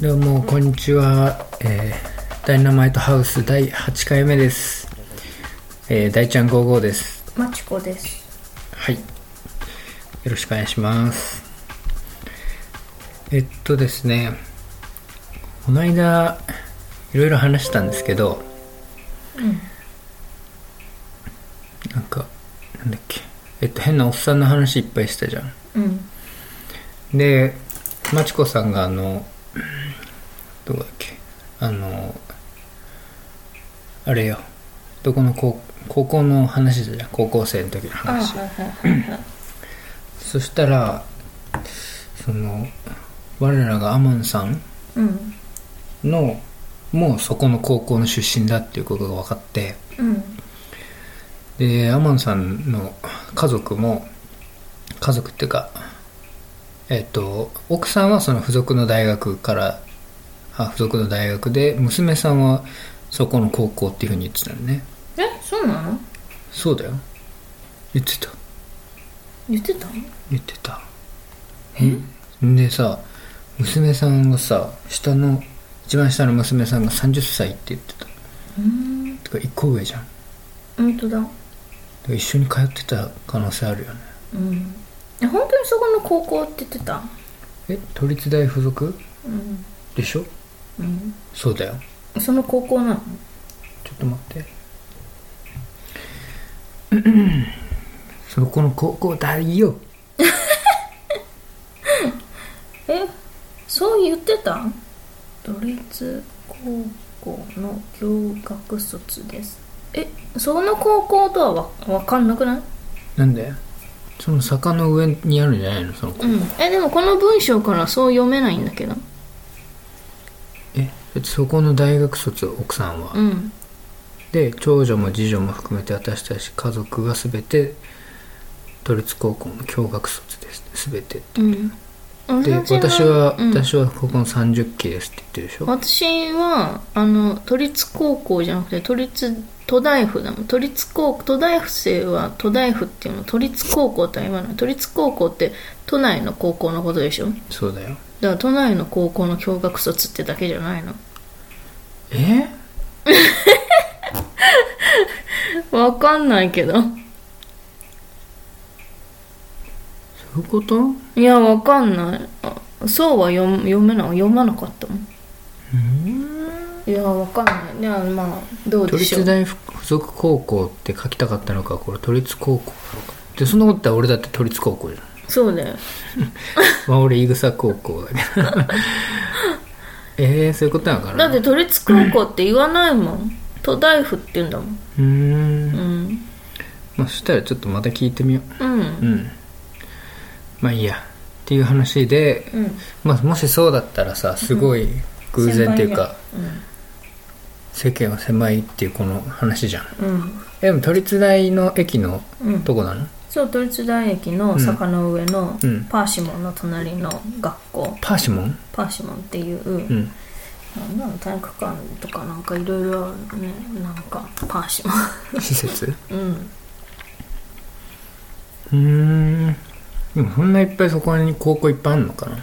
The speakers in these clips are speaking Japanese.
どうもこんにちは、えー、ダイナマイトハウス第8回目です、えー、大ちゃん55です。マチコです。はい。よろしくお願いします。えっとですね。この間いろいろ話したんですけどうん。なんかなんだっけ。えっと変なおっさんの話いっぱいしたじゃん。うん。でまちこさんがあのどこだっけ？あのあれよどこの高高校の話だじゃん高校生の時のあ、話。そしたらその我らがアモンさんうん。のもうそこの高校の出身だっていうことが分かってうん。でアモンさんの家族も家族っていうかえっ、と奥さんはその付属の大学からあ付属の大学で娘さんはそこの高校っていうふうに言ってたのね。え、そうなの？そうだよ。言ってた。言ってた？言ってた。え？でさ娘さんがさ下の一番下の娘さんが30歳って言ってた。うん。てか1個上じゃん。本当だ。ら一緒に通ってた可能性あるよね。うん。え、本当にそこの高校って言ってた？え都立大附属？うん。でしょ？うん。そうだよその高校なの？ちょっと待ってそこの高校だよ え、そう言ってた？都立高校の教学卒です。え、その高校とはわわかんなくない？なんで？その坂の上にあるんじゃないの？その子うん。え、でもこの文章からそう読めないんだけど。そこの大学卒奥さんは、うん。で長女も次女も含めて私たち家族が全て都立高校の共学卒です。全てうん。で私は私は、うん。私はここの30期ですって言ってるでしょ？私はあの都立高校じゃなくて都立都大府だもん。都立高都大府生は都大府っていうの。都立高校とは言わない。都立高校って都内の高校のことでしょ？そうだよら都内の高校の共学卒ってだけじゃないの。え？わかんないけど。そういうこと？いやわかんない。あそうは読読めな読まなかったもん。いやわかんない。いやまあどう都でしょう。立大附属高校って書きたかったのかこれ都立高校なのか。でそんなこと言ったら俺だって都立高校じゃんそうだよまあ俺伊草高校だけど。えー、そういうことなのかなだって都立高校って言わないもん。都大府って言うんだもん。うーん。うん。まあそしたらちょっとまた聞いてみよう。ううん。んまあいいや。っていう話で、うん。まあ、もしそうだったらさすごい偶然っていうか、世間は狭いっていうこの話じゃんうん、うん。えでも都立大の駅のうん。とこなの、そう都立大駅の坂の上のうん。パーシモンの隣の学校。パーシモン？パーシモンっていう、うん。なんだろう体育館とかなんかいろいろあるね。なんかパーシモ施設？ン うん。うーん。でもそんないっぱいそこに高校いっぱいあるのかな？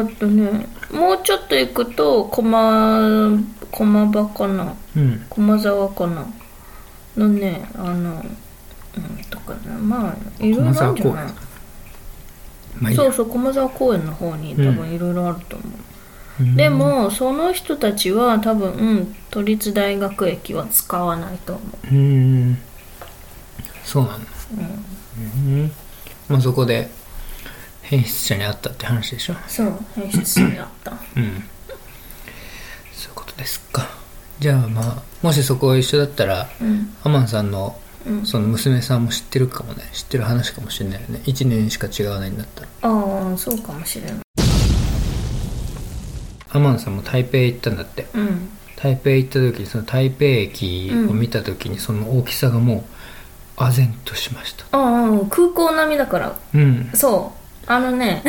あとねもうちょっと行くと駒駒場かな。うん。駒沢かな。のねあのうんとかね。まあいろいろあるんじゃない？まあいいや。そうそう駒沢公園の方に多分いろいろあると思う、うんでもその人たちは多分都立大学駅は使わないと思う。ーん。そうなんだ。う、うん、うん。まあそこで変質者に会ったって話でしょ。そう変質者だった。うん。そういうことですか。じゃあまあもしそこ一緒だったらうん。アマンさんのうん。その娘さんも知ってるかもね。知ってる話かもしれないよね。1年しか違わないんだったら。ああそうかもしれない。アマンさんも台北行ったんだって。うん。台北行った時にその台北駅を見た時にその大きさがもう唖然としました。ああ空港並みだから。うん。そうあのね。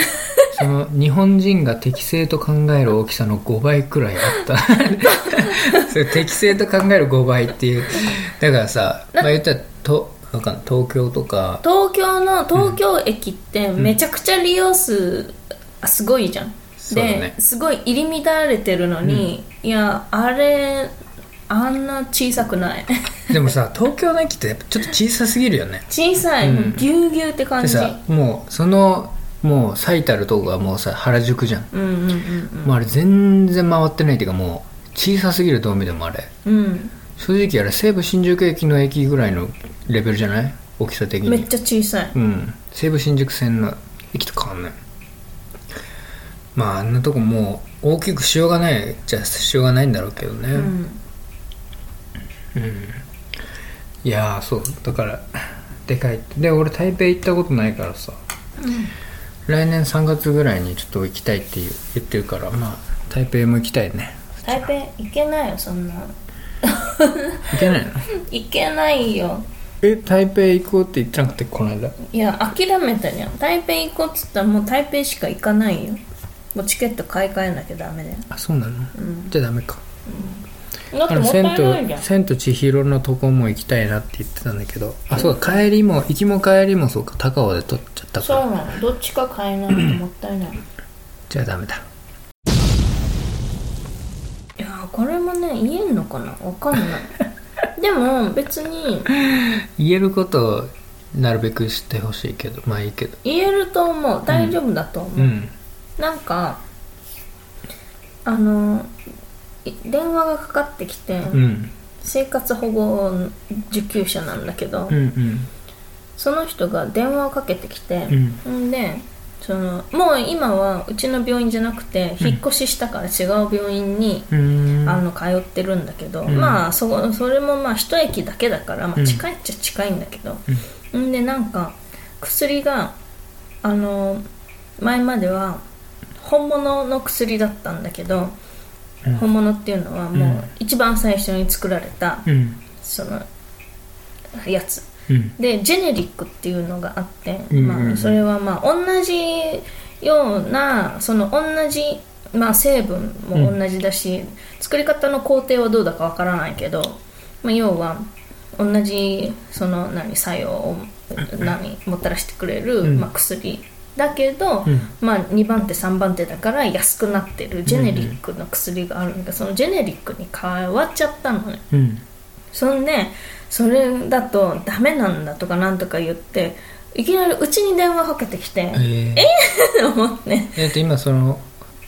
その日本人が適正と考える大きさの5倍くらいあった。それ適正と考える5倍っていう。だからさ、まあ、言ったらとわかんない。東京とか。東京の東京駅ってめちゃくちゃ利用数あすごいじゃん。そうだね。ですごい入り乱れてるのに、いやあれあんな小さくない。でもさ東京の駅ってやっぱちょっと小さすぎるよね。小さい、うん。ぎゅうぎゅうって感じ。もうそのもう最たるとこがもうさ原宿じゃん、うんうんうんもうあれ全然回ってないっていうかもう小さすぎるどう見てもあれ。うん。正直あれ西武新宿駅の駅ぐらいのレベルじゃない？大きさ的に。めっちゃ小さい。うん。西武新宿線の駅と変わんない。まああんなとこもう大きくしようがないじゃしようがないんだろうけどね、うん。いやーそう。だからでかいで俺台北行ったことないからさ、来年3月ぐらいにちょっと行きたいっていう言ってるからまあ台北も行きたいね。台北行けないよそんな。行けないの？行けないよ。え台北行こうって言ってなくてこの間？いや諦めたじゃん。台北行こうっつったらもう台北しか行かないよ。もうチケット買い替えなきゃダメだよ。あそうなの、じゃあダメかだってもったあの千いないじゃん。と千と千尋のとこも行きたいなって言ってたんだけどあそうか帰りも行きも帰りもそうか高尾で取っちゃったから。そうなの。どっちか買えないともったいない。じゃあダメだ。いやーこれもね言えんのかな？わかんない。でも別に。言えることをなるべくしてほしいけどまあいいけど。言えると思う。大丈夫だと思う、うん。なんかあのい電話がかかってきて、うん。生活保護受給者なんだけど、うんうん。その人が電話をかけてきて、うん。んでそのもう今はうちの病院じゃなくて引っ越ししたから違う病院に、うーん。あの通ってるんだけど、ん。まあそこそれもまあ一駅だけだから、まあ、うん。近いっちゃ近いんだけど、ん。でなんか薬があの前までは本物の薬だったんだけど、うん本物っていうのはもう一番最初に作られた、うん。そのやつ。うん。でジェネリックっていうのがあって、まあ、それはまあ同じようなその同じ、まあ、成分も同じだし、作り方の工程はどうだかわからないけど、まあ、要は同じその何作用を何もたらしてくれる、うん。まあ、薬だけど、うん。まあ、2番手3番手だから安くなってるジェネリックの薬があるんだ。けどそのジェネリックに変わっちゃったのねうん。そんでそれだとダメなんだとかなんとか言っていきなりうちに電話かけてきてえー、えっと 思って。えっと今その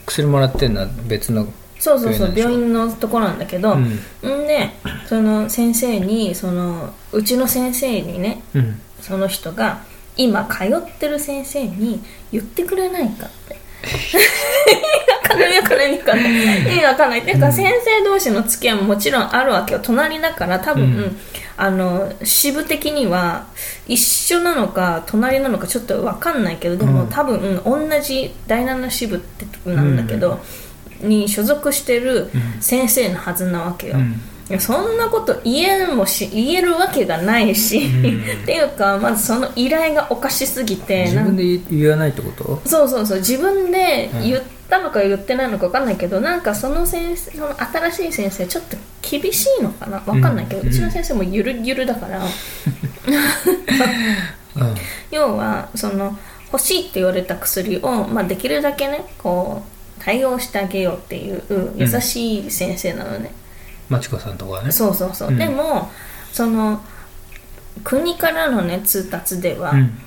薬もらってんのは別のそうそうそう病院のとこなんだけど、うん。んでその先生にそのうちの先生にねうん。その人が今通ってる先生に言ってくれないかって。意味わかんない。意味わかんない。意味わかん。ない意味わかんない。っていうか先生同士の付き合いももちろんあるわけよ。隣だから多分、うん。あの支部的には一緒なのか隣なのかちょっとわかんないけどでも、うん。多分同じ第7支部ってとこなんだけど、に所属してる先生のはずなわけよ、うんいやそんなこと言えんもし言えるわけがないし、ん。っていうかまずその依頼がおかしすぎて自分で言言わないってこと？そうそうそう自分で言ったのか言ってないのか分かんないけど、なんかその先生その新しい先生ちょっと厳しいのかな？分かんないけど、ううん。ちの先生もゆるゆるだから。うん。要はその欲しいって言われた薬を、まあ、できるだけねこう対応してあげようっていう優しい先生なのね、まちこさんとかね。そうそうそう、うん。でもその国からのね通達では、うん。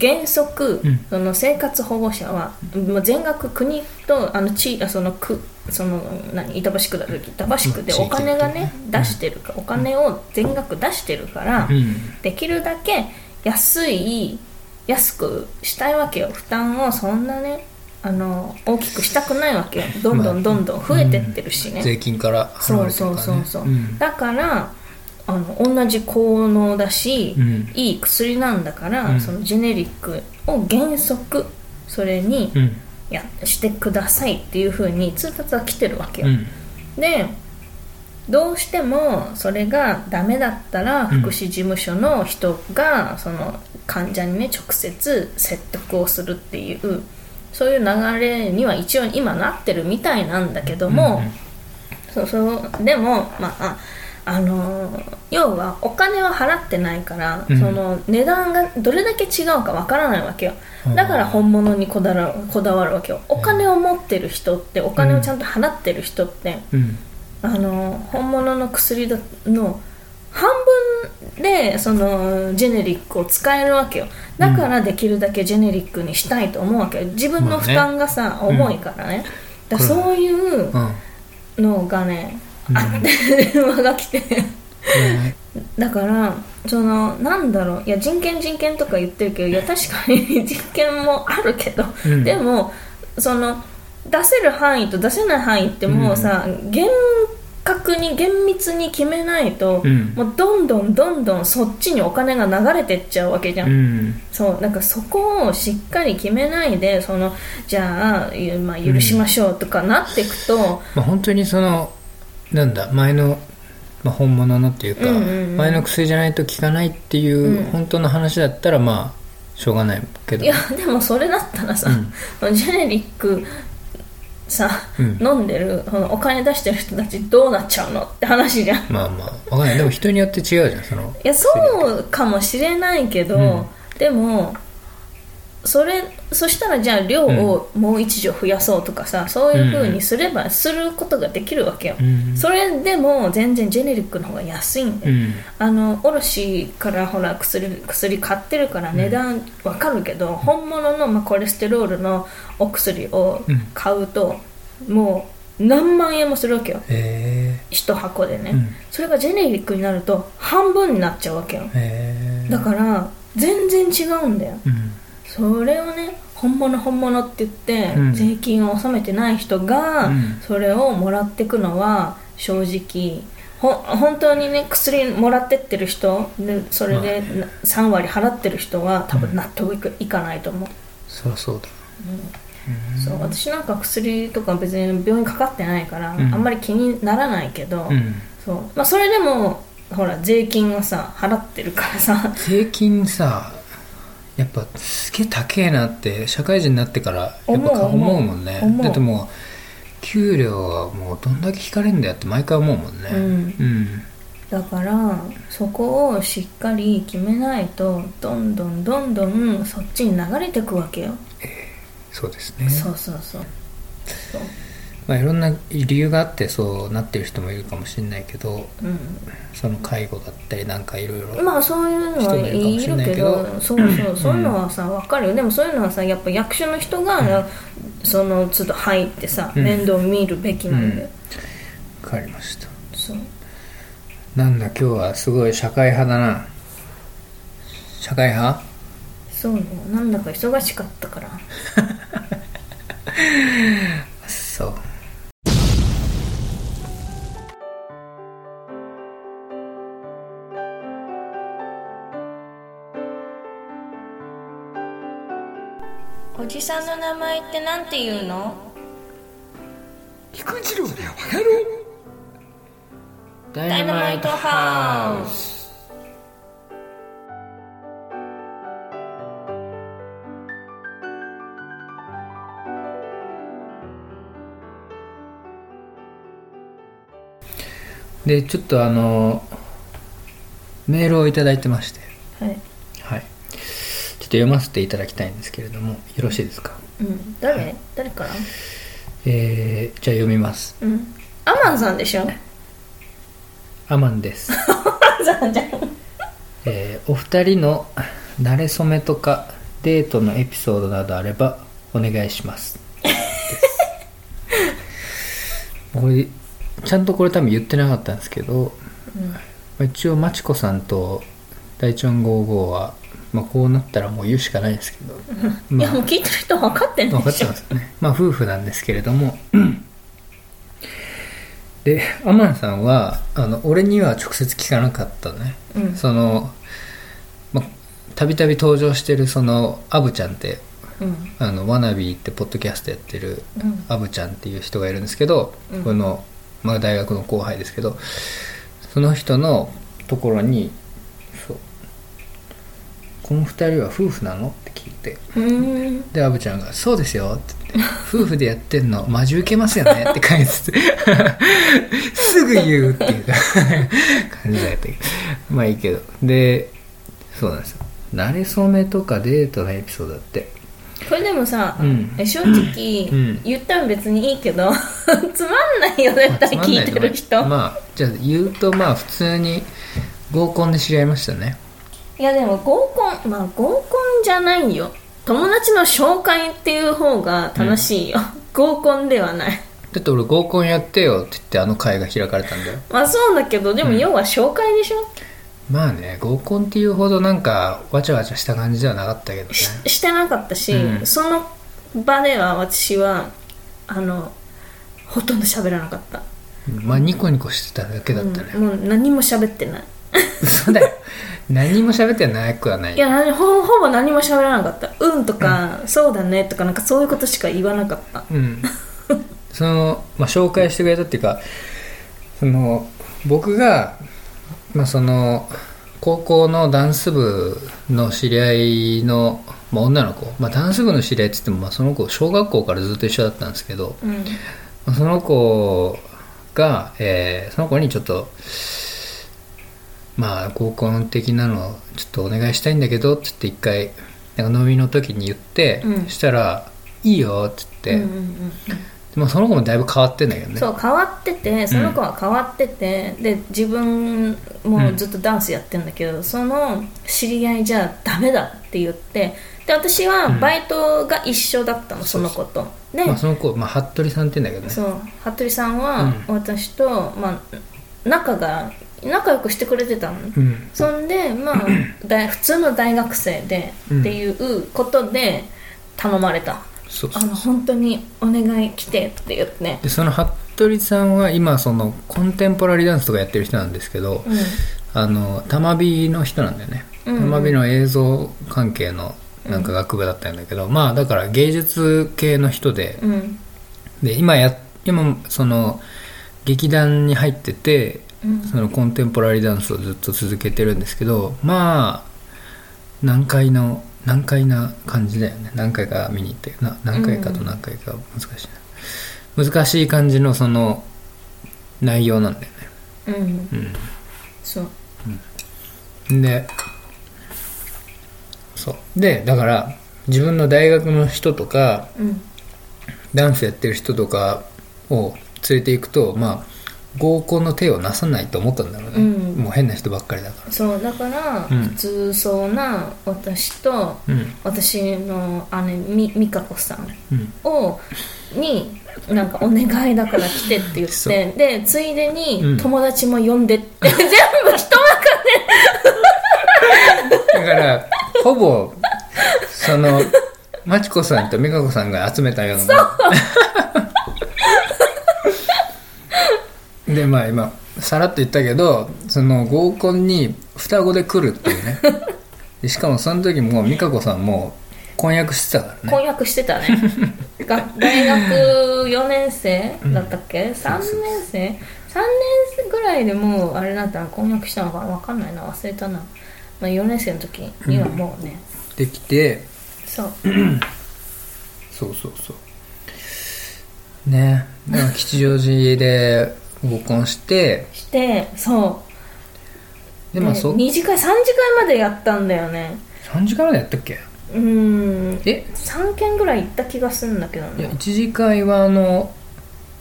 原則、うん。その生活保護者はもう全額国とあの地あその区その何板橋区だった時板橋区でまあお金がね出してるか、お金を全額出してるから、うん。できるだけ安い安くしたいわけよ。負担をそんなねあの大きくしたくないわけよ。どんどんどんどん増えてってるしね、税金から払そうわれてるからね。そうそうそう、ん。だからあの同じ効能だし、うん。いい薬なんだから、うん。そのジェネリックを原則それにうん。やしてくださいっていう風に通達が来てるわけよ、うん。でどうしてもそれがダメだったらうん。福祉事務所の人がその患者にね直接説得をするっていうそういう流れには一応今なってるみたいなんだけども、そうそうでもまああの要はお金は払ってないから、うん。その値段がどれだけ違うかわからないわけよ。うん。だから本物にこだわるこだわるわけよ。お金を持ってる人ってお金をちゃんと払ってる人って、うん。あの本物の薬だのでそのジェネリックを使えるわけよ。だからできるだけジェネリックにしたいと思うわけよ。自分の負担がさ、重いからね、だからそういううん。のがね、うん。あって電話が来て。ね。だからそのなんだろう。いや人権人権とか言ってるけどいや確かに人権もあるけど、うん。でもその出せる範囲と出せない範囲ってもうさ、厳格に厳密に決めないと、うん。もうどんどんどんどんそっちにお金が流れてっちゃうわけじゃん、うん。そうなんかそこをしっかり決めないでそのじゃあ、ゆまあ、許しましょうとかなっていくと、まあ、本当にそのなんだ前の、まあ、本物のっていうか、うんうんうん。前の薬じゃないと効かないっていう、うん。本当の話だったらまあしょうがないけど。いやでもそれだったらさ、ジェネリックさ、うん。飲んでるそのお金出してる人たちどうなっちゃうのって話じゃん。いまあまあ。わかんない。でも人によって違うじゃんその。やそうかもしれないけど、うん。でもそれそしたらじゃあ量をもう一錠増やそうとかさそういう風にすればすることができるわけよ、うん。それでも全然ジェネリックの方が安いんだよ、うん。あの卸からほら薬薬買ってるから値段わかるけど、本物の、まあ、コレステロールのお薬を買うと、もう何万円もするわけよ。へ一箱でね、うん。それがジェネリックになると半分になっちゃうわけよ。えへえ。だから全然違うんだよ。うんそれをね本物本物って言って、うん。税金を納めてない人が、うん。それをもらってくのは正直ほ本当にね薬もらってってる人でそれでな3割払ってる人は多分納得いくいかないと思う,、そりゃそうだ。そう私なんか薬とか別に病院かかってないから、うん。あんまり気にならないけど、うん。そう。まあ、それでもほら税金をさ払ってるからさ。税金さやっぱすげえ高えなって社会人になってからやっぱ思う。もんね。だってもう給料はもうどんだけ引かれるんだよって毎回思うもんね。うん。うん。だからそこをしっかり決めないとどんどんどんどんそっちに流れていくわけよ、そうですね。そうそうそう。そうまあいろんな理由があってそうなってる人もいるかもしれないけどうん。その介護だったりなんかいろいろまあそういうのはいるけど。そうそう。そういうのはさ分かるよ。でもそういうのはさやっぱ役所の人が、その都度入ってさ、うん。面倒見るべきなんだよ、分かりました。そう。なんだ今日はすごい社会派だな。社会派？そうねなんだか忙しかったから じさんの名前ってなんて言うの？菊次郎でわかるダダイナマイトハウスでちょっとあのメールをいただいてましてっと読ませていただきたいんですけれどもよろしいですか？うん、誰？誰から？えー、じゃあ読みます。うん。アマンさんでしょ？アマンです、えーお二人の馴れ初めとかデートのエピソードなどあればお願いします。これちゃんとこれ多分言ってなかったんですけど、まあ一応まちこさんと大チョン55は、まあ、こうなったらもう言うしかないですけど、いやもう聞いてる人分かってん分かってますよね。まあ夫婦なんですけれども。でアマンさんはあの俺には直接聞かなかったね、うん。そのまあたびたび登場してるそのアブちゃんってうん。あのワナビーってポッドキャストやってるうん。アブちゃんっていう人がいるんですけど、うん。この、まあ、大学の後輩ですけどその人のところにそう「この二人は夫婦なの?」って聞いて。うーん。でアブちゃんが「そうですよ」って言って「夫婦でやってんのマジウケますよね」って書いててすぐ言うっていう。か感じだったけど。まあいいけど。でそうなんですよ。慣れ初めとかデートのエピソードだって。これでもさ、うん。え正直、うん。言ったら別にいいけど つまんないよ絶対聞いてる人、まあじゃあ言うとまあ普通に合コンで知り合いましたねいやでも合コンまあ合コンじゃないよ。友達の紹介っていう方が楽しいよ、合コンではない。だって俺合コンやってよって言ってあの会が開かれたんだよ。まあそうだけどでも要は紹介でしょ、まあね合コンっていうほどなんかわちゃわちゃした感じではなかったけどね。ししてなかったし、うん。その場では私はあのほとんど喋らなかった、まあニコニコしてただけだったね、うんもう何も喋ってない。そうだよ 何も喋ってなくはない。いや何ほほぼ何も喋らなかった「うん」とか、そうだね」とかなんかそういうことしか言わなかった。うん。その、まあ、紹介してくれたっていうかその僕が、まあ、その高校のダンス部の知り合いの、まあ、女の子、まあ、ダンス部の知り合いって言っても、まあ、その子小学校からずっと一緒だったんですけど、うん。まあその子が、えーその子にちょっとまあ合コン的なのちょっとお願いしたいんだけどって言って一回なんか飲みの時に言って、うん。そしたら「いいよ」って。言って、うんうんうん。でもその子もだいぶ変わってんだけどね。そう変わっててその子は変わってて、で自分もずっとダンスやってるんだけど、その知り合いじゃダメだって言ってで私はバイトが一緒だったの、その子と。で、まあ、その子、まあ、服部さんって言うんだけどね。そう。服部さんは私と、まあ、仲が仲良くしてくれてたの、うん。そんでまあ 大普通の大学生で、うん。っていうことで頼まれた。そうそう。あの本当にお願い来てって言って。でその服部さんは今そのコンテンポラリーダンスとかやってる人なんですけど、うん。あの玉火の人なんだよね、うん。うん玉火の映像関係のなんか学部だったんだけど、まあだから芸術系の人で。うん。で今や今その劇団に入っててうんそのコンテンポラリーダンスをずっと続けてるんですけどまあ難解の難解な感じだよね。何回か見に行ってな。何回かと何回か難しいな、難しい感じのその内容なんだよね。うん。そう。うん。でそう。でだから自分の大学の人とかうん。ダンスやってる人とかを連れていくとまあ合コンの手をなさないと思ったんだろうね、うん。もう変な人ばっかりだかそうだから、うん。普通そうな私とらうん。私の姉み美香子さんうん。をになんかお願いだから来てって言っそう。てでついでうん。に友達も呼んでって、全部人だからほぼそのまちこさんと美香子さんが集めたような。もんでまあ今さらっと言ったけどその合コンに双子で来るっていうね。でしかもその時もう美香子さんも婚約してたからね。婚約してたね。が大学4年生だったっけ、3年生？3年生ぐらいでもうあれだったら婚約したのかな？分かんないな。忘れたな、まあ、4年生の時にはもうね、できて。そう。そうそうそう。ね。吉祥寺で合コンして。してそう。でまあそ2次会3次会までやったんだよね。3時間までやったっけ？うーん。え？3件ぐらい行った気がするんだけどいやね一次会はあの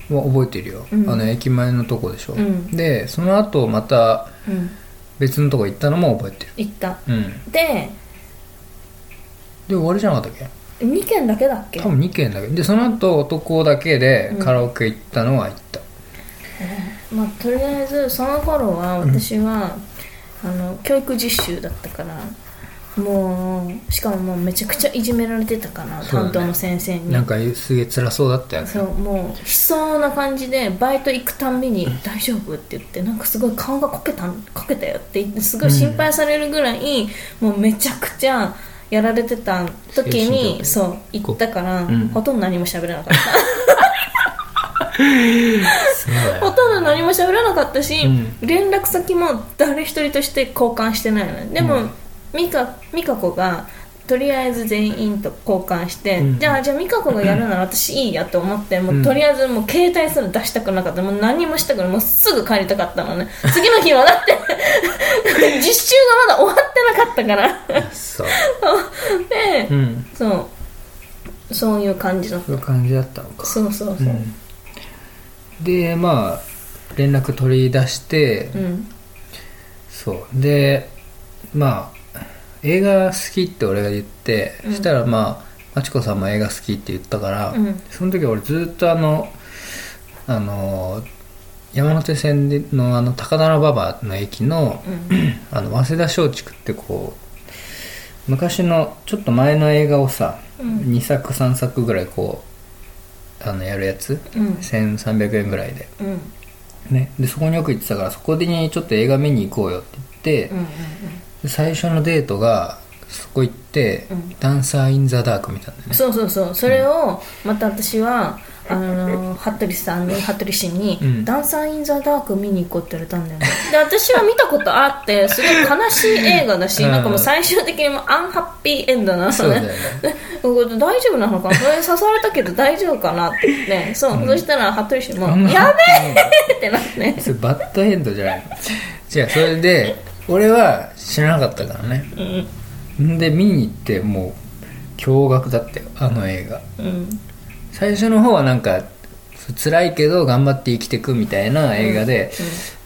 は覚えてるよ、うん。あの駅前のとこでしょ、うん。でその後またうん。別のとこ行ったのも覚えてる。行った。うん。でで終わりじゃなかったっけ？2件だけだっけ？多分2軒だけ。でその後男だけでカラオケ行ったのは行った、まあ、とりあえずその頃は私は、あの教育実習だったからもうしかももうめちゃくちゃいじめられてたから、ね。担当の先生に。なんかすげえ辛そうだったよね。そうもう悲壮な感じでバイト行くたんびに「大丈夫?」って言ってなんかすごい顔がこけたこけたよって言ってすごい心配されるぐらい、もうめちゃくちゃやられてた時に態。そう行ったから、うん。ほとんど何も喋らなかったほとんど何も喋らなかったし、う連絡先も誰一人として交換してないのね。でも、うん。美香美香子がとりあえず全員と交換して、うん。じゃあじゃあ美香子がやるなら私いいやと思ってもう、うん。とりあえずもう携帯すら出したくなかった。もう何もしたくない。もうすぐ帰りたかったのね。次の日はだって 実習がまだ終わってなかったから。そう。で、うん。そう。そういう感じの。そういう感じだったのか。そうそうそう。うんでまあ連絡取り出して、うん。そう。でまあ映画好きって俺が言って、うん。そしたらまあまちこさんも映画好きって言ったから、うん。その時俺ずっとあのあの山手線でのあの高田馬場の駅のうん。あの早稲田松竹ってこう昔のちょっと前の映画をさ、うん。2作3作ぐらいこうあのやるやつ？うん。1300円ぐらいで。うん。ね。でそこによく行ってたからそこにちょっと映画見に行こうよって言って、うんうん。で最初のデートがそこ行って、うん。ダンサー・イン・ザ・ダーク見たんだよね。そうそうそう。それをまた私はあの服部さんに服部氏に、うん。ダンサー・イン・ザ・ダーク」見に行こうって言われたんだよね。で私は見たことあってすごい悲しい映画だし、うん。なんかもう最終的にもうアンハッピーエンドなのね。そうだよね。これ大丈夫なのかな？これ刺されたけど大丈夫かなって言ってそう、そしたら服部氏もあん。ま「やべえ!」ってなって。それバッドエンドじゃない。違うそれで俺は知らなかったからね。うんん。で見に行ってもう驚愕だったよあの映画。うん最初の方はなんか辛いけど頑張って生きていくみたいな映画で、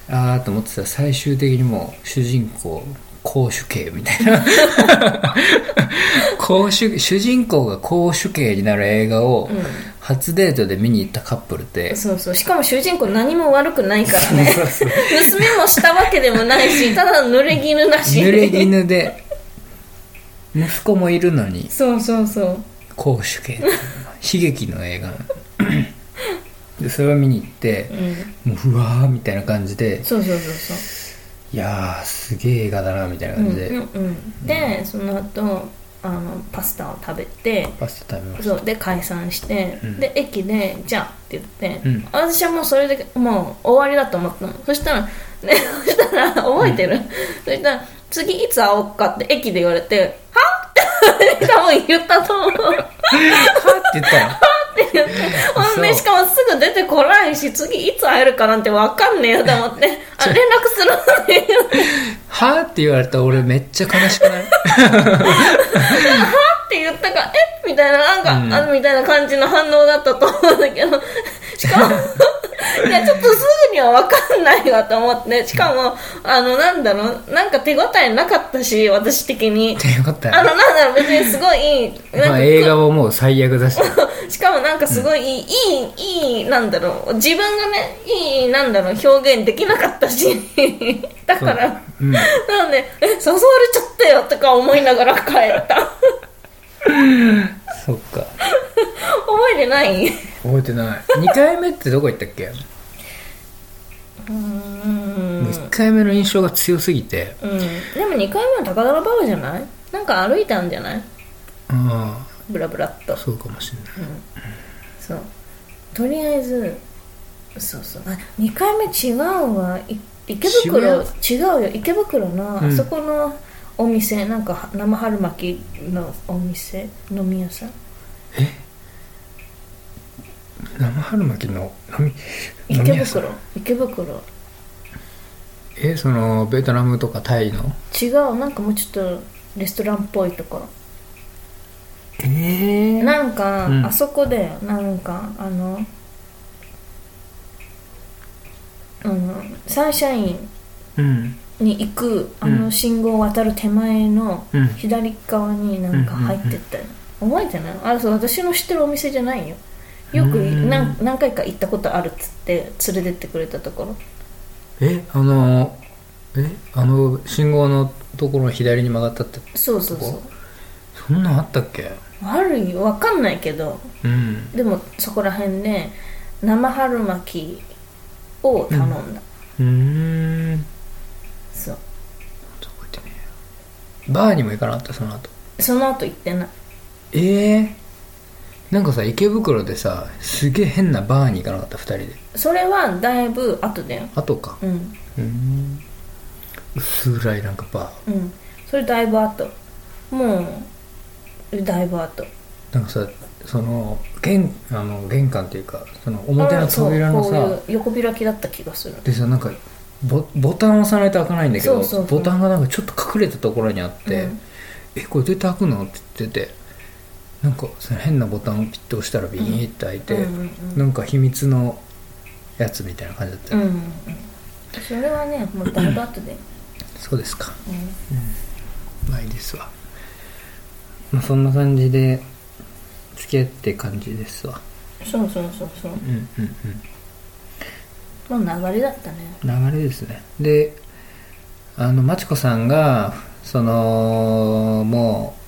ああと思ってたら最終的にもう主人公公主刑みたいな。公主主人公が公主刑になる映画をうん。初デートで見に行ったカップルって、そうそう。しかも主人公何も悪くないからね。そうそう。娘もしたわけでもないしただの濡れ衣だし。濡れ衣で息子もいるのにそうそうそう。公主刑悲劇の映画でそれを見に行ってうん。もううわーみたいな感じでそうそうそうそう。いやーすげえ映画だなみたいな感じで、うんうんうん、でその後あのパスタを食べてパスタ食べました。そうで解散して、うん。で駅で「じゃあ」って言って、うん。私はもうそれでもう終わりだと思ったの。そしたら、ね、そしたら覚えてる、そしたら「次いつ会おうか」って駅で言われて「はって多分言ったと思う。はって言ったらほんでしかもすぐ出てこないし次いつ会えるかなんて分かんねえよと思って。あ連絡するのにはって言われたら俺めっちゃ悲しくない？って言ったからえ？みたいななんか、うん。あみたいな感じの反応だったと思うんだけどしかもいやちょっとすぐには分かんないわと思ってしかもあのなんだろうなんか手応えなかったし私的に。よかったあのよなんだろう別にすごいなんかまあ映画ももう最悪だし しかもなんかすごいいい、いい、いい、なんだろう、自分がね、いい、なんだろう、表現できなかったし、だから、う。ん。なので、え、誘われちゃったよとか思いながら帰った。そっか。覚えてない？覚えてない。2回目ってどこ行ったっけ？1回目の印象が強すぎてうん。でも2回目は高田馬場じゃない？なんか歩いたんじゃない？あブラブラっとあ。そうかもしれないそう。とりあえず、そうそう。あ、2回目違うわ。い池袋、違うよ。池袋の、うんあそこのお店、なんか生春巻きのお店、飲み屋さん？生春巻きの飲み池袋。池袋。えそのベトナムとかタイの？違う。なんかもうちょっとレストランっぽいとこ。ろ。ええなんか、うん。あそこでなんかあのあのサンシャインうん。に行くあうん。の信号を渡る手前のうん。左側になんか入ってったよ、覚えてない？あそう私の知ってるお店じゃないよよくうん。何何回か行ったことあるっつって連れてってくれたところ。えあのえあの信号のところの左に曲がったってそうそうそう。そんなんあったっけ？悪いわかんないけど。うん。でもそこら辺で生春巻きを頼んだ、うーん。そう。覚えてねバーにも行かなかった？その後。その後行ってない。ええなんかさ池袋でさすげえ変なバーに行かなかった2人で。それはだいぶ後だよ。後か。うん。うーん。薄暗いなんかバー。うん。それだいぶ後。もうだいぶ後。なんかさその玄あの玄関っていうかその表の扉のさ横開きだった気がする。でさなんかボボタンを押さないと開かないんだけどボタンがなんかちょっと隠れたところにあって、うん。えこれどうやって開くの？って言っててなんかその変なボタンをピッと押したらビーって開いて、うんうんうん。なんか秘密のやつみたいな感じだったよ、うんそれはねもうだいぶ後で、そうですか。うん。まあいいですわ。まあそんな感じで付き合って感じですわ。そうそうそうそう。うんうんうん。もう流れだったね。流れですね。であのまちこさんがそのもう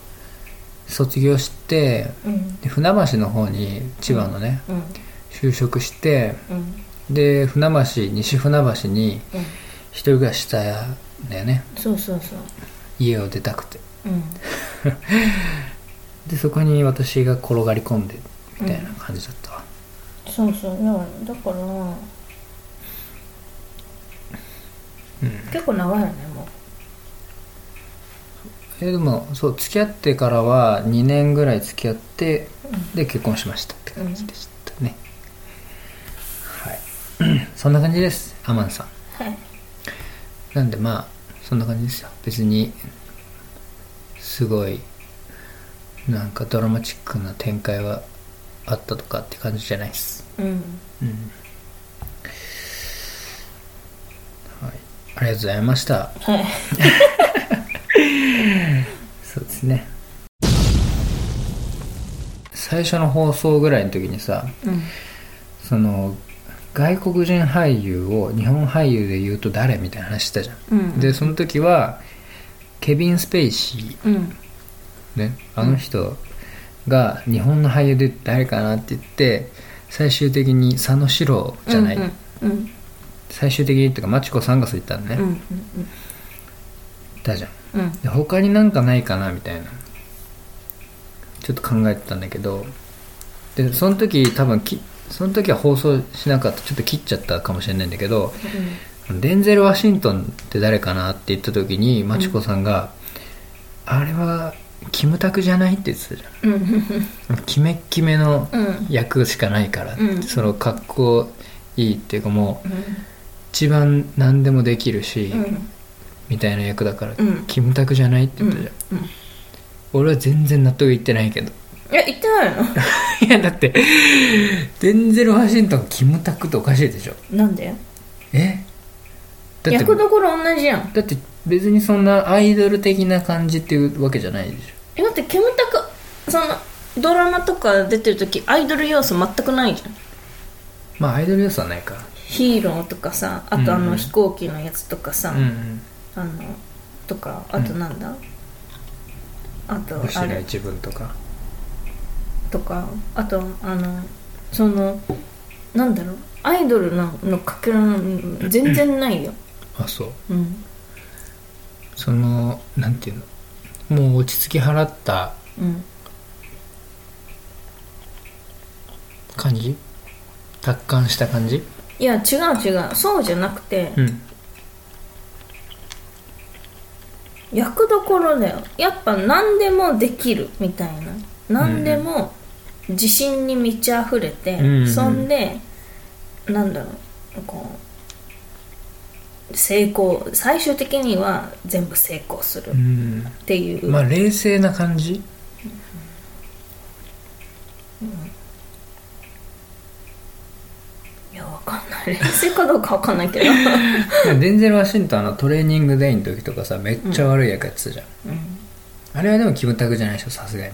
卒業してうん。で船橋の方に千葉のね、うん。就職してうん。で船橋西船橋にうん。一人暮らししたんだよね。そうそうそう。家を出たくて。うん。でそこに私が転がり込んでみたいな感じだったわ、そうそう。だからうん。結構長いよねもえでもそう付き合ってからは2年ぐらい付き合ってで結婚しましたって感じでしたね、はい。そんな感じですアマンさん。うはい。なんでまあそんな感じですよ。別にすごいなんかドラマチックな展開はあったとかって感じじゃないです。うん。うん。はい。ありがとうございました。はい そうですね。最初の放送ぐらいの時にさうん。その外国人俳優を日本俳優で言うと誰みたいな話したじゃん、うん。でその時はケビン・スペイシうん。ーねあの人が日本の俳優で誰かなって言って最終的に佐野史郎じゃない、うんうん最終的にっていうかマチコさんがそう言ったのね、うんうんだじゃんうんうんで他になんかないかなみたいな。ちょっと考えてたんだけど。でその時多分きその時は放送しなかった。ちょっと切っちゃったかもしれないんだけど。デンゼル・ワシントンって誰かなって言った時にマチコさんが、あれはキムタクじゃないって言ってたじうん。うん。ゃんキメッキメのうん。役しかないから。その格好いいっていうかもううん。一番何でもできるし、うんみたいな役だから、うん。キムタクじゃないってうん言ったじゃん、俺は全然納得いってないけど。いや言ってないの？いやだってデンゼル・ワシントンキムタクっておかしいでしょ。なんで？え？だって役どころ同じやん。だって別にそんなアイドル的な感じっていうわけじゃないでしえ待ってキムタクそのドラマとか出てる時アイドル要素全くないじゃん。ょまあアイドル要素はないか。ヒーローとかさあとあうんうんの飛行機のやつとかさ、うんうんあのとかあとなんだ、あと星あれ。が一文とか？とかあとあのそのなんだろう？アイドルののかけらの全然ないよ、あそう。うん。そのなんていうの？もう落ち着き払ったうん、感じ？達観した感じ？いや違う違う。そうじゃなくて、うん役どころだよやっぱ何でもできるみたいな。何でも自信に満ち溢れて、うんそんでなんだろうこう成功最終的には全部成功するっうん。ていう、まあ冷静な感じ？いやわかんない。冷静かどうかわかんないけど、デンゼル・ワシントンあのトレーニングデイの時とかさめっちゃ悪い役やってたじゃん、うん。あれはでもキムタクじゃないでしょさすがに、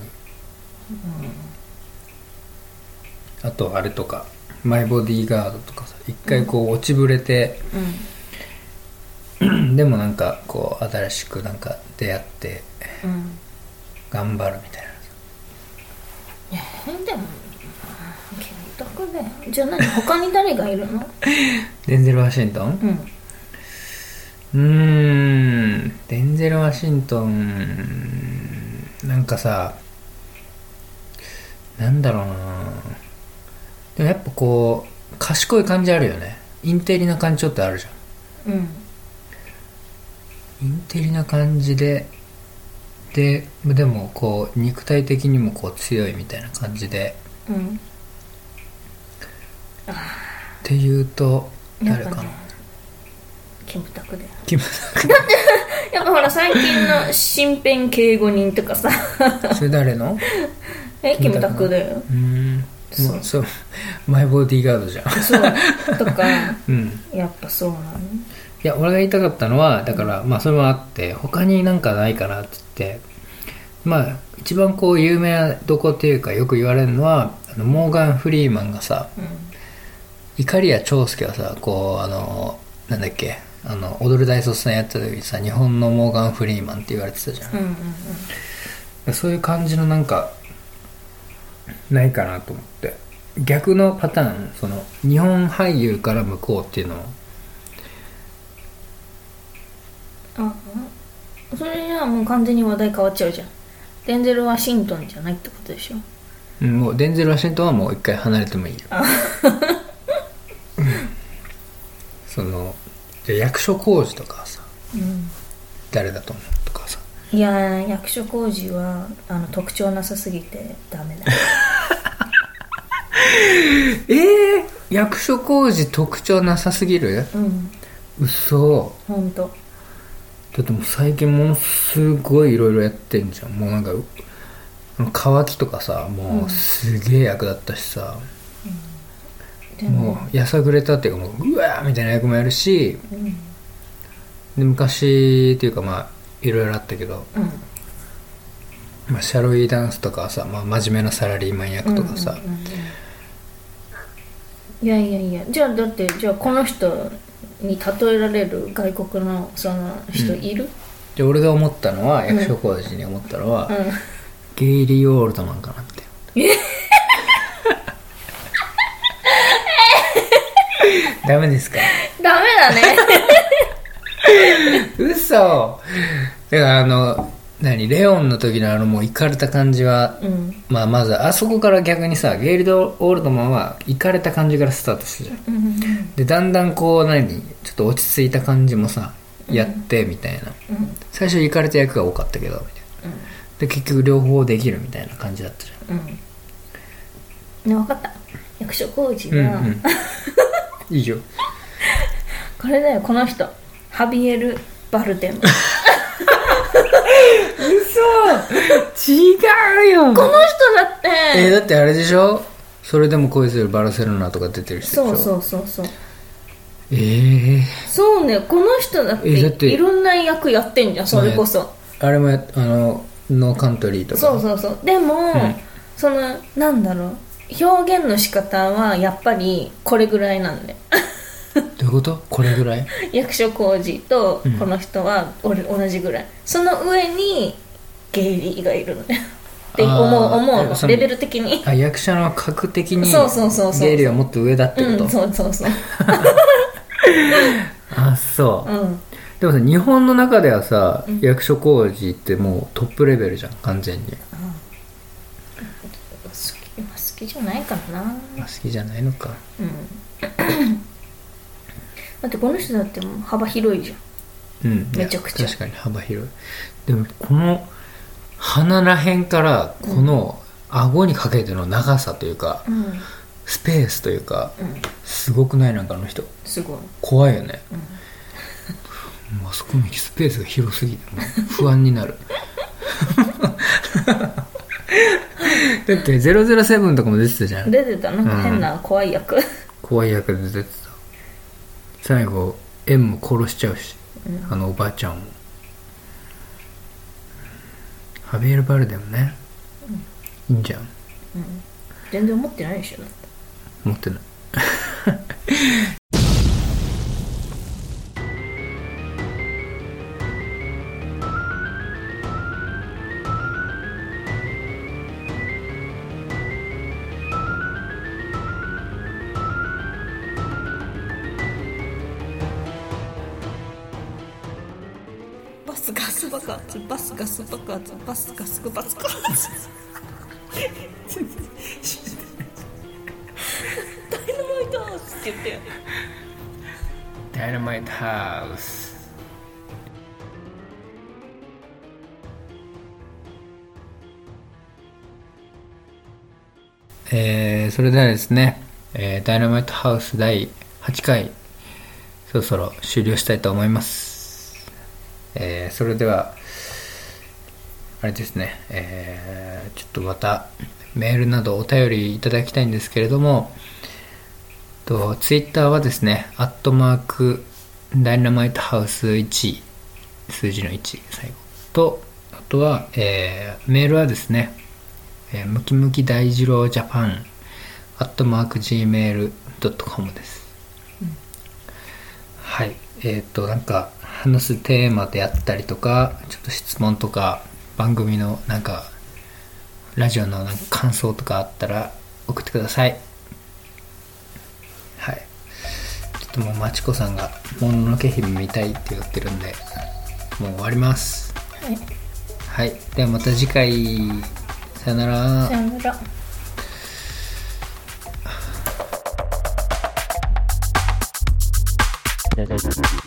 あとあれとかマイボディーガードとかさ一回こう落ちぶれて、でもなんかこう新しくなんか出会ってうん。うん頑張るみたいな。いやでもキムタクだよじゃあ何他に誰がいるの？デンゼル・ワシントン？うん。うーん。デンゼル・ワシントンなんかさなんだろうな。でもやっぱこう賢い感じあるよね。インテリな感じちょっとあるじゃん。うん。インテリな感じでででもこう肉体的にもこう強いみたいな感じでうんっていうと誰かな、やっぱねキキムタクでキム やっぱほら最近の身辺警護人とかさ。それ誰の？えキムタクだよ。うーん。そう。そう。マイボディーガードじゃん。そう。とか うん。やっぱそうなの？いや俺が言いたかったのはだからまあそれもあって他になんかないかなって言ってまあ一番こう有名などこっていうかよく言われるのはあのモーガン・フリーマンがさ碇谷長介はさこうあのなんだっけあの踊る大卒さんやってた時にさ日本のモーガン・フリーマンって言われてたじゃん。うんうんうん。そういう感じのなんかないかなと思って。逆のパターンその日本俳優から向こうっていうのをあそれじゃもう完全に話題変わっちゃうじゃん。デンゼル・ワシントンじゃないってことでしょ。うんもうデンゼル・ワシントンはもう一回離れてもいいよ。うんその役所広司とかはさうん。誰だと思うとかさ。いやー役所広司はあの特徴なさすぎてダメだ。ええ役所広司特徴なさすぎる？うん。嘘。本当だってもう最近ものすごいいろいろやってんじゃん。もうなんかう乾きとかさもうすげえ役だったしさ、でもも。うやさぐれたっていうかもううわーみたいな役もやるしうん。で昔っていうかまあいろいろあったけど、うん。まあ、シャロイーダンスとかはさ、まあ、真面目なサラリーマン役とかさ、うんうんうんうん。いやいやいや。じゃあだってじゃあこの人に例えられる外国のその人いる？で俺が思ったのは役所広司に思ったのは、うん、ゲイリー・オールドマンかなってダメですか？ダメだね。嘘。だからあの何？レオンの時のあのもうイかれた感じは、うん。まあまずあそこから逆にさゲイリー・オールドマンはイかれた感じからスタートしてじゃん。でだんだんこう何？ちょっと落ち着いた感じもさやってみたいな、うん。最初イかれた役が多かったけどみたいな。で結局両方できるみたいな感じだったじうん。ね分かった。役所広司ゃんは、うんうん いいよ。これだよこの人。ハビエル・バルデム嘘。違うよ。この人だって。えーだってあれでしょ？それでも恋するバルセロナとか出てる人でしょ？そうそうそうそう。ええそうねこの人だってえだっていろんな役やってんじゃんそれこそ、あれもやあのノーカントリーとか。そうそうそう。でも、ん。そのなんだろう表現の仕方はやっぱりこれぐらいなんで。どういうこと？これぐらい？役所広司とうん。この人は俺同じぐらい、その上にゲイリーがいるのねって思う思うの。のレベル的に。あ役者の格的にそうそうそうそう。ゲイリーはもっと上だってこと、うんそうそうそう。あそう、うん。でもさ日本の中ではさ、役所広司ってもうトップレベルじゃん完全に、好きじゃないからな。まあ、好きじゃないのか。うん。だってこの人だってもう幅広いじゃん。うん。めちゃくちゃ。いや確かに幅広い。でもこの鼻らへんからこの顎にかけての長さというか、うん。スペースというかうん。すごくない？なんかあの人。すごい。怖いよね、もうあそこにスペースが広すぎてもう不安になる だって007とかも出てたじゃん。出てた。なんか変な怖い役、怖い役で出てた。最後縁も殺しちゃうし、あのおばあちゃんを。ハビエル・バルデもね、いいんじゃん。全然思ってないでしょ。持ってない爆発バスガス爆発ダイナマイトハウスって言ってダイナマイトハウスえー、それではですね、えーダイナマイトハウス第8回そそろそろ終了したいと思います。えーそれでは、あれですね、えーちょっとまたメールなどお便りいただきたいんですけれども、とツイッターはですね、アットマークダイナマイトハウス1、数字の1、最後。と、あとは、えーメールはですね、えームキムキ大二郎ジャパン、アットマーク Gmail.com です。はい。えっ、と、なんか、話すテーマであったりとか、ちょっと質問とか、番組のなんか、ラジオのなんか感想とかあったら送ってください。はい。ちょっともう、まちこさんが、もののけ姫見たいって言ってるんで、もう終わります。はいはい。ではまた次回、さよならさ。よなら.